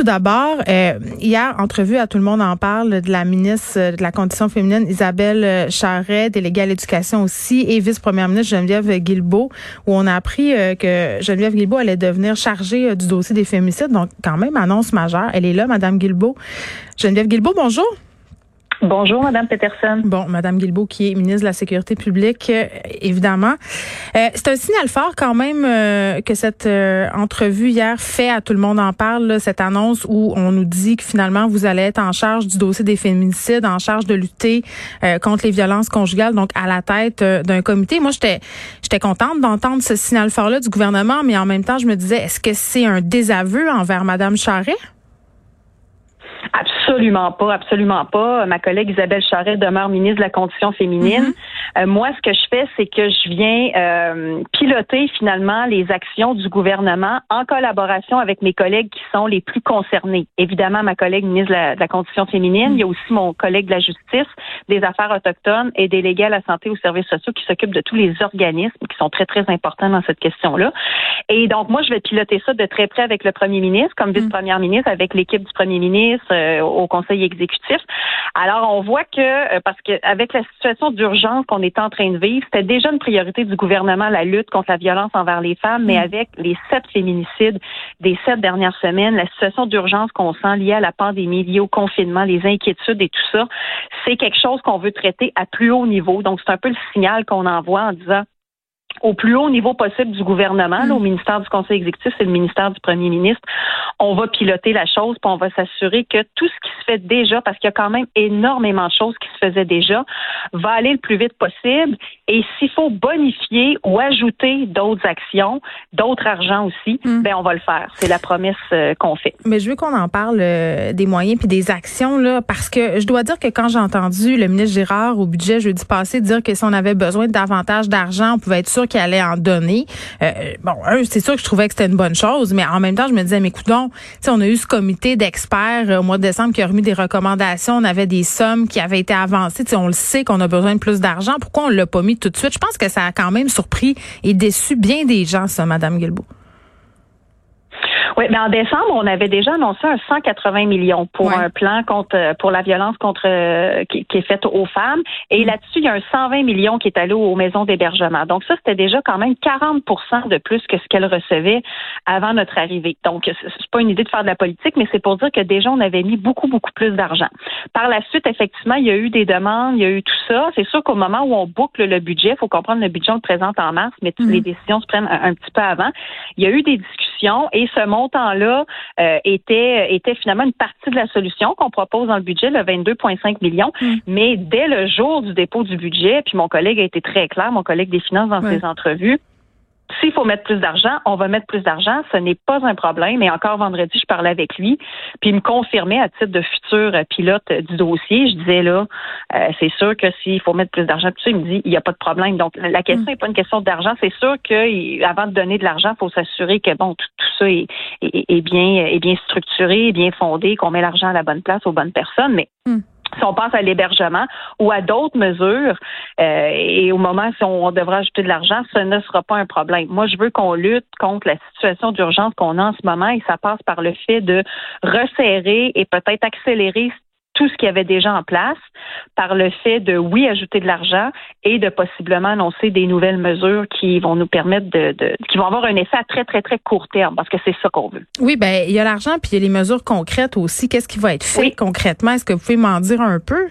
Tout d'abord, euh, hier, entrevue à Tout le monde en parle de la ministre de la Condition féminine, Isabelle Charret, déléguée à l'éducation aussi, et vice-première ministre Geneviève Guilbeault, où on a appris euh, que Geneviève Guilbeault allait devenir chargée euh, du dossier des féminicides. Donc, quand même, annonce majeure. Elle est là, Madame Guilbeault. Geneviève Guilbeault, bonjour. Bonjour, Madame Peterson. Bon, Madame Guilbeault, qui est ministre de la Sécurité publique, euh, évidemment. Euh, c'est un signal fort quand même euh, que cette entrevue hier fait à tout le monde en parle, cette annonce où on nous dit que finalement vous allez être en charge du dossier des féminicides, en charge de lutter contre les violences conjugales, donc à la tête d'un comité. Moi, j'étais j'étais contente d'entendre ce signal fort-là du gouvernement, mais en même temps, je me disais, est-ce que c'est un désaveu envers Madame Charret? Absolument pas, absolument pas. Ma collègue Isabelle Charret demeure ministre de la Condition féminine. Mm-hmm. Euh, moi, ce que je fais, c'est que je viens euh, piloter finalement les actions du gouvernement en collaboration avec mes collègues qui sont les plus concernés. Évidemment, ma collègue ministre de la, Condition féminine. Il y a aussi mon collègue de la Justice, des Affaires autochtones et délégué à la santé et aux services sociaux qui s'occupent de tous les organismes qui sont très, très importants dans cette question-là. Et donc, moi, je vais piloter ça de très près avec le premier ministre, comme mm. vice-première ministre, avec l'équipe du premier ministre, euh, au conseil exécutif. Alors, on voit que, euh, parce qu'avec la situation d'urgence qu'on est en train de vivre, c'était déjà une priorité du gouvernement, la lutte contre la violence envers les femmes, mais mm. avec les sept féminicides des sept dernières semaines, la situation d'urgence qu'on sent liée à la pandémie, liée au confinement, les inquiétudes et tout ça, c'est quelque chose qu'on veut traiter à plus haut niveau. Donc, c'est un peu le signal qu'on envoie en disant au plus haut niveau possible du gouvernement, au mm. ministère du Conseil exécutif et le ministère du Premier ministre, on va piloter la chose, puis on va s'assurer que tout ce qui se fait déjà, parce qu'il y a quand même énormément de choses qui se faisaient déjà, va aller le plus vite possible. Et s'il faut bonifier ou ajouter d'autres actions, d'autres argents aussi, mm. ben on va le faire. C'est la promesse euh, qu'on fait. Mais je veux qu'on en parle euh, des moyens puis des actions là, parce que je dois dire que quand j'ai entendu le ministre Girard au budget jeudi passé dire que si on avait besoin de davantage d'argent, on pouvait être sûr qu'il allait en donner. Euh, bon, c'est sûr que je trouvais que c'était une bonne chose, mais en même temps, je me disais, mais écoutons, on a eu ce comité d'experts euh, au mois de décembre qui a remis des recommandations. On avait des sommes qui avaient été avancées. on le sait qu'on a besoin de plus d'argent. Pourquoi on l'a pas mis tout de suite? Je pense que ça a quand même surpris et déçu bien des gens, ça, Madame Guilbeault. Oui, mais en décembre, on avait déjà annoncé un 180 millions pour un plan contre pour la violence contre qui, est faite aux femmes. Et mm. là-dessus, il y a un 120 millions qui est allé aux maisons d'hébergement. Donc ça, c'était déjà quand même 40% de plus que ce qu'elle recevait avant notre arrivée. Donc c'est pas une idée de faire de la politique, mais c'est pour dire que déjà on avait mis beaucoup beaucoup plus d'argent. Par la suite, effectivement, il y a eu des demandes, il y a eu tout ça. C'est sûr qu'au moment où on boucle le budget, il faut comprendre le budget on le présente en mars, mais toutes mm. les décisions se prennent un, petit peu avant. Il y a eu des discussions et ce montant-là euh, était, était finalement une partie de la solution qu'on propose dans le budget, le 22,5 millions. Mm. Mais dès le jour du dépôt du budget, puis mon collègue a été très clair, mon collègue des finances dans ses entrevues, s'il faut mettre plus d'argent, on va mettre plus d'argent. Ce n'est pas un problème. Et encore vendredi, je parlais avec lui, puis il me confirmait à titre de futur pilote du dossier. Je disais là, euh, c'est sûr que s'il faut mettre plus d'argent, tout ça, il me dit, il n'y a pas de problème. Donc la question n'est mm. pas une question d'argent. C'est sûr qu'avant de donner de l'argent, il faut s'assurer que bon, tout, ça est, bien, est bien structuré, bien fondé, qu'on met l'argent à la bonne place aux bonnes personnes. Mais mm si on pense à l'hébergement ou à d'autres mesures, euh, et au moment si on devra ajouter de l'argent, ce ne sera pas un problème. Moi, je veux qu'on lutte contre la situation d'urgence qu'on a en ce moment et ça passe par le fait de resserrer et peut-être accélérer tout ce qu'il y avait déjà en place par le fait de, oui, ajouter de l'argent et de possiblement annoncer des nouvelles mesures qui vont nous permettre de, qui vont avoir un effet à très, très, très court terme parce que c'est ça qu'on veut. Oui, ben il y a l'argent puis il y a les mesures concrètes aussi. Qu'est-ce qui va être fait concrètement? Est-ce que vous pouvez m'en dire un peu?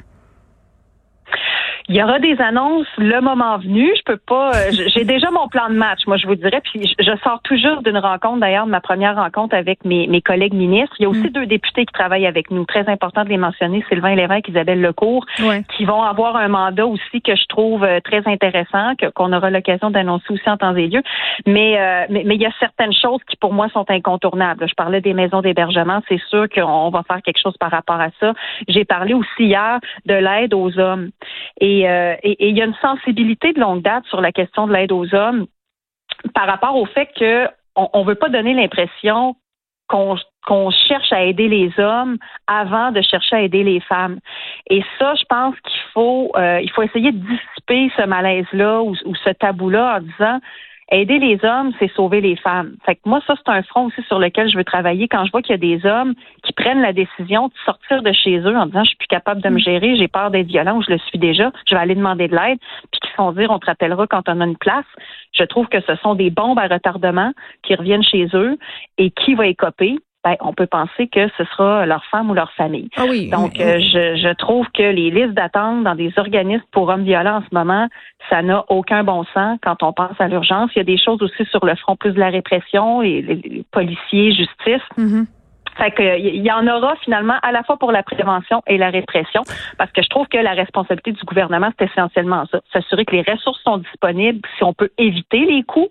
Il y aura des annonces le moment venu. Je peux pas. Euh, j'ai déjà mon plan de match, moi je vous dirais. Puis je sors toujours d'une rencontre, d'ailleurs, de ma première rencontre avec mes, mes collègues ministres. Il y a aussi mm. deux députés qui travaillent avec nous. Très important de les mentionner, Sylvain Lévesque, Isabelle Lecourt, qui vont avoir un mandat aussi que je trouve euh, très intéressant, qu'on aura l'occasion d'annoncer aussi en temps et lieu. Mais, euh, mais, mais il y a certaines choses qui pour moi sont incontournables. Je parlais des maisons d'hébergement. C'est sûr qu'on va faire quelque chose par rapport à ça. J'ai parlé aussi hier de l'aide aux hommes. Et euh, et il y a une sensibilité de longue date sur la question de l'aide aux hommes par rapport au fait qu'on ne veut pas donner l'impression qu'on cherche à aider les hommes avant de chercher à aider les femmes. Et ça, je pense qu'il faut euh, il faut essayer de dissiper ce malaise-là ou ce tabou-là en disant aider les hommes, c'est sauver les femmes. Fait que moi, ça, c'est un front aussi sur lequel je veux travailler quand je vois qu'il y a des hommes qui prennent la décision de sortir de chez eux en disant je suis plus capable de me mm. gérer, j'ai peur d'être violent ou je le suis déjà, je vais aller demander de l'aide, puis qui font dire on te rappellera quand on a une place. Je trouve que ce sont des bombes à retardement qui reviennent chez eux et qui va écoper ben, on peut penser que ce sera leur femme ou leur famille. Ah oui, Donc, euh, je, je, trouve que les listes d'attente dans des organismes pour hommes violents en ce moment, ça n'a aucun bon sens quand on pense à l'urgence. Il y a des choses aussi sur le front plus de la répression, et les, policiers, justice. Mm-hmm. Fait que, il y en aura finalement à la fois pour la prévention et la répression, parce que je trouve que la responsabilité du gouvernement, c'est essentiellement ça. S'assurer que les ressources sont disponibles, si on peut éviter les coûts,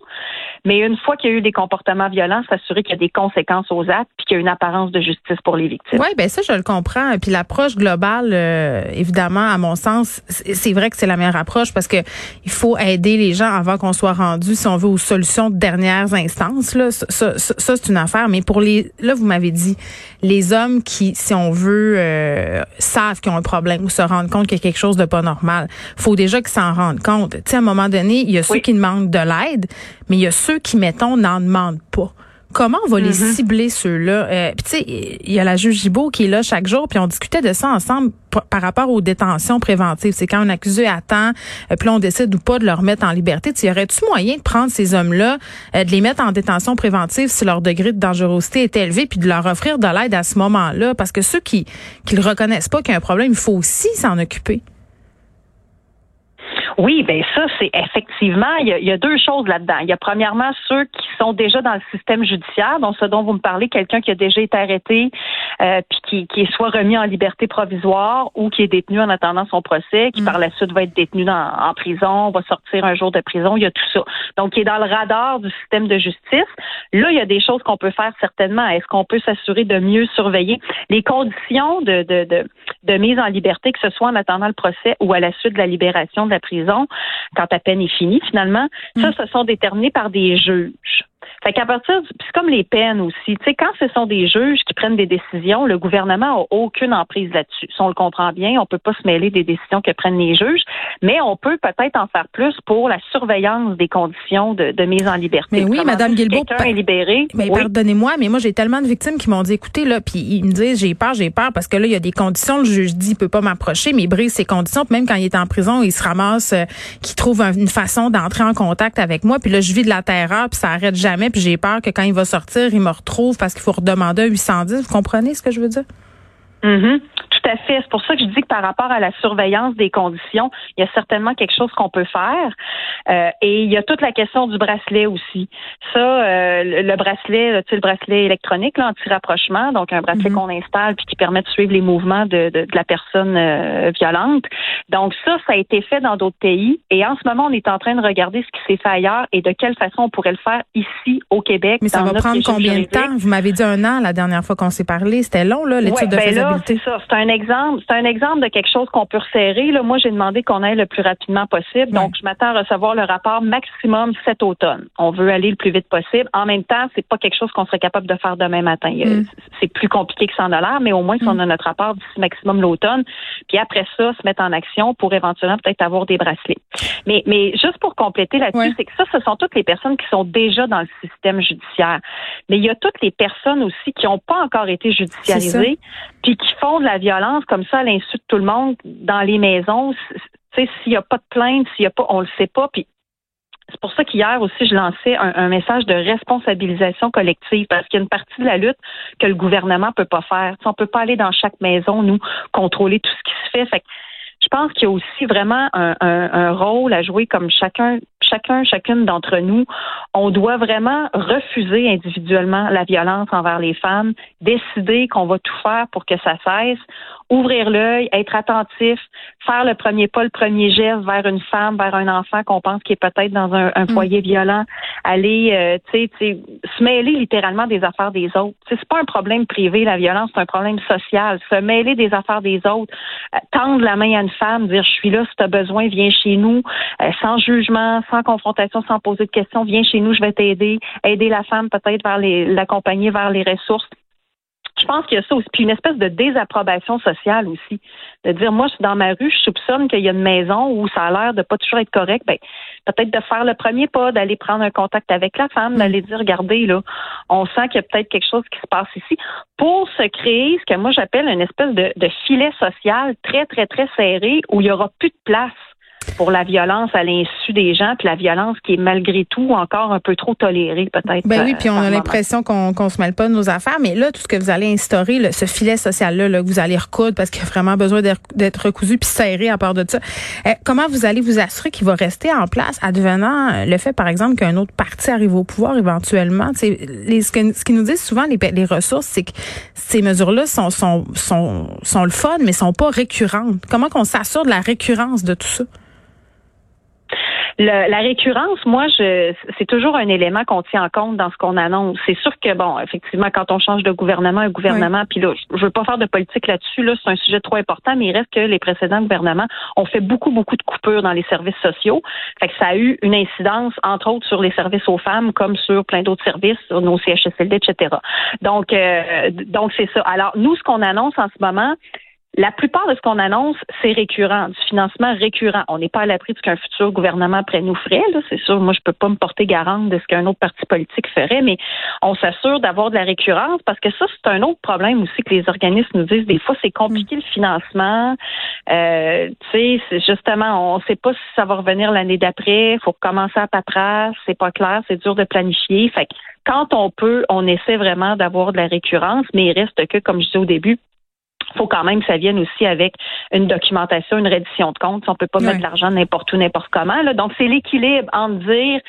mais une fois qu'il y a eu des comportements violents, s'assurer qu'il y a des conséquences aux actes, puis qu'il y a une apparence de justice pour les victimes. Oui, ben ça, je le comprends. Puis l'approche globale, euh, évidemment, à mon sens, c'est vrai que c'est la meilleure approche parce que il faut aider les gens avant qu'on soit rendu, si on veut, aux solutions de dernières instances. Là, ça, ça, ça c'est une affaire. Mais pour les, là, vous m'avez dit, les hommes qui, si on veut, euh, savent qu'ils ont un problème ou se rendent compte qu'il y a quelque chose de pas normal. Faut déjà qu'ils s'en rendent compte. Tu sais, à un moment donné, il y a ceux qui demandent de l'aide, mais il y a ceux qui, mettons, n'en demandent pas. Comment on va les mm-hmm. cibler ceux-là? Euh, Puis tu sais, il y a la juge Gibault qui est là chaque jour, puis on discutait de ça ensemble par rapport aux détentions préventives. C'est quand un accusé attend, euh, puis on décide ou pas de le remettre en liberté. Tu y aurais-tu moyen de prendre ces hommes-là, euh, de les mettre en détention préventive si leur degré de dangerosité est élevé, puis de leur offrir de l'aide à ce moment-là? Parce que ceux qui qui le reconnaissent pas qu'il y a un problème, il faut aussi s'en occuper. Oui, ben ça, c'est effectivement, il y, a, deux choses là-dedans. Il y a premièrement ceux qui sont déjà dans le système judiciaire, donc ce dont vous me parlez, quelqu'un qui a déjà été arrêté, euh, puis qui, qui, est soit remis en liberté provisoire ou qui est détenu en attendant son procès, qui mm. par la suite va être détenu dans, en prison, va sortir un jour de prison, il y a tout ça. Donc, qui est dans le radar du système de justice. Là, il y a des choses qu'on peut faire certainement. Est-ce qu'on peut s'assurer de mieux surveiller les conditions de, de, de, de mise en liberté, que ce soit en attendant le procès ou à la suite de la libération de la prison? Quand ta peine est finie, finalement, ça, mm. ce sont déterminés par des juges. Fait qu'à partir, c'est comme les peines aussi. Tu sais, quand ce sont des juges qui prennent des décisions, le gouvernement a aucune emprise là-dessus. Si on le comprend bien, on peut pas se mêler des décisions que prennent les juges, mais on peut peut-être en faire plus pour la surveillance des conditions de, mise en liberté. Mais oui, Madame Guilbeault, est libéré. Mais pardonnez-moi, mais moi j'ai tellement de victimes qui m'ont dit, écoutez là, puis ils me disent, j'ai peur, j'ai peur parce que là il y a des conditions. Le juge dit, il peut pas m'approcher, mais il brise ces conditions. Puis même quand il est en prison, il se ramasse, euh, qu'il trouve une façon d'entrer en contact avec moi. Puis là, je vis de la terreur, puis ça arrête jamais. Puis j'ai peur que quand il va sortir, il me retrouve parce qu'il faut redemander un 810. Vous comprenez ce que je veux dire? Mm-hmm. À fait. C'est pour ça que je dis que par rapport à la surveillance des conditions, il y a certainement quelque chose qu'on peut faire. Euh, et il y a toute la question du bracelet aussi. Ça, euh, le bracelet, tu sais, le bracelet électronique, anti-rapprochement, donc un bracelet mm-hmm. qu'on installe puis qui permet de suivre les mouvements de, de, la personne euh, violente. Donc ça, ça a été fait dans d'autres pays. Et en ce moment, on est en train de regarder ce qui s'est fait ailleurs et de quelle façon on pourrait le faire ici au Québec. Mais ça va prendre combien de temps? Vous m'avez dit un an la dernière fois qu'on s'est parlé. C'était long, là, l'étude de ben faisabilité. C'est ça. C'est un exemple. C'est un exemple de quelque chose qu'on peut resserrer. Là, moi, j'ai demandé qu'on aille le plus rapidement possible. Donc, je m'attends à recevoir le rapport maximum cet automne. On veut aller le plus vite possible. En même temps, c'est pas quelque chose qu'on serait capable de faire demain matin. Mm. C'est plus compliqué que 100 dollars, mais au moins, si on mm. a notre rapport d'ici maximum l'automne, puis après ça, se mettre en action pour éventuellement peut-être avoir des bracelets. Mais, mais juste pour compléter là-dessus, c'est que ça, ce sont toutes les personnes qui sont déjà dans le système judiciaire. Mais il y a toutes les personnes aussi qui n'ont pas encore été judiciarisées, puis qui font de la violence comme ça à l'insu de tout le monde dans les maisons. S'il n'y a pas de plainte, s'il y a pas, on le sait pas. Puis c'est pour ça qu'hier aussi, je lançais un, message de responsabilisation collective parce qu'il y a une partie de la lutte que le gouvernement peut pas faire. On on peut pas aller dans chaque maison, nous, contrôler tout ce qui se fait. fait je pense qu'il y a aussi vraiment un, un, rôle à jouer comme chacun chacun, chacune d'entre nous, on doit vraiment refuser individuellement la violence envers les femmes, décider qu'on va tout faire pour que ça cesse ouvrir l'œil, être attentif, faire le premier pas, le premier geste vers une femme, vers un enfant qu'on pense qui est peut-être dans un, mm. foyer violent, aller, euh, tu sais, se mêler littéralement des affaires des autres. C'est pas un problème privé, la violence, c'est un problème social. Se mêler des affaires des autres, euh, tendre la main à une femme, dire je suis là si tu as besoin, viens chez nous, euh, sans jugement, sans confrontation, sans poser de questions, viens chez nous, je vais t'aider, aider la femme peut-être vers les, l'accompagner vers les ressources je pense qu'il y a ça aussi. Puis une espèce de désapprobation sociale aussi. De dire, moi, je suis dans ma rue, je soupçonne qu'il y a une maison où ça a l'air de pas toujours être correct. Ben, peut-être de faire le premier pas, d'aller prendre un contact avec la femme, mm. d'aller dire, regardez, là, on sent qu'il y a peut-être quelque chose qui se passe ici. Pour se créer ce que moi j'appelle une espèce de, de filet social très, très, très serré où il y aura plus de place pour la violence à l'insu des gens, puis la violence qui est malgré tout encore un peu trop tolérée peut-être. Ben oui, puis on a l'impression qu'on qu'on se mêle pas de nos affaires, mais là tout ce que vous allez instaurer, ce filet social là, que vous allez recoudre parce qu'il y a vraiment besoin d'être recousu puis serré à part de ça. Eh, comment vous allez vous assurer qu'il va rester en place advenant le fait par exemple qu'un autre parti arrive au pouvoir éventuellement, les, ce, que, ce qu'ils nous disent souvent les, les ressources, c'est que ces mesures-là sont, sont sont sont le fun mais sont pas récurrentes. Comment qu'on s'assure de la récurrence de tout ça? La récurrence, moi, je, c'est toujours un élément qu'on tient en compte dans ce qu'on annonce. C'est sûr que, bon, effectivement, quand on change de gouvernement, un gouvernement, puis là, je veux pas faire de politique là-dessus, là, c'est un sujet trop important, mais il reste que les précédents gouvernements ont fait beaucoup, beaucoup de coupures dans les services sociaux. Fait que ça a eu une incidence, entre autres, sur les services aux femmes, comme sur plein d'autres services, sur nos CHSLD, etc. Donc, euh, donc c'est ça. Alors, nous, ce qu'on annonce en ce moment, la plupart de ce qu'on annonce, c'est récurrent, du financement récurrent. On n'est pas à l'abri de ce qu'un futur gouvernement après nous ferait. C'est sûr, moi, je peux pas me porter garante de ce qu'un autre parti politique ferait, mais on s'assure d'avoir de la récurrence parce que ça, c'est un autre problème aussi que les organismes nous disent. Des fois, c'est compliqué le financement. Euh, tu sais, justement, on ne sait pas si ça va revenir l'année d'après. Il faut commencer à paperasse. C'est pas clair. C'est dur de planifier. Fait que quand on peut, on essaie vraiment d'avoir de la récurrence, mais il reste que, comme je disais au début, faut quand même que ça vienne aussi avec une documentation, une reddition de compte. On peut pas mettre de l'argent n'importe où, n'importe comment. Là. Donc, c'est l'équilibre entre dire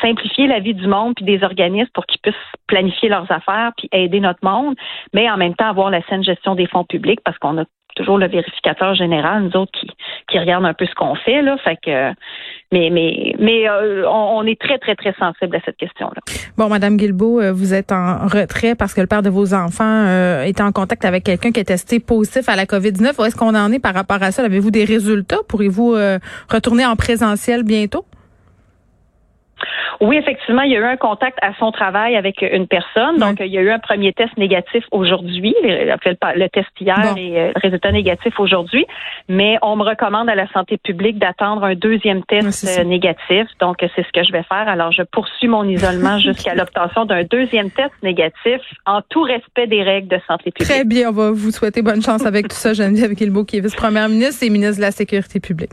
simplifier la vie du monde puis des organismes pour qu'ils puissent planifier leurs affaires puis aider notre monde, mais en même temps avoir la saine gestion des fonds publics parce qu'on a toujours le vérificateur général, nous autres qui, qui regardent un peu ce qu'on fait là. Fait que mais mais mais euh, on, est très très très sensible à cette question-là. Bon, Madame Guilbeault, euh, vous êtes en retrait parce que le père de vos enfants euh, est en contact avec quelqu'un qui est testé positif à la COVID-19. Où est-ce qu'on en est par rapport à ça? Avez-vous des résultats? Pourrez-vous retourner en présentiel bientôt? Oui, effectivement, il y a eu un contact à son travail avec une personne. Donc, il y a eu un premier test négatif aujourd'hui. Il a fait le, test hier et euh, le résultat négatif aujourd'hui. Mais on me recommande à la santé publique d'attendre un deuxième test euh, négatif. Donc, c'est ce que je vais faire. Alors, je poursuis mon isolement jusqu'à l'obtention d'un deuxième test négatif en tout respect des règles de santé publique. Très bien. On va vous souhaiter bonne chance avec tout ça, Geneviève Guilbeault, qui est vice-première ministre et ministre de la Sécurité publique.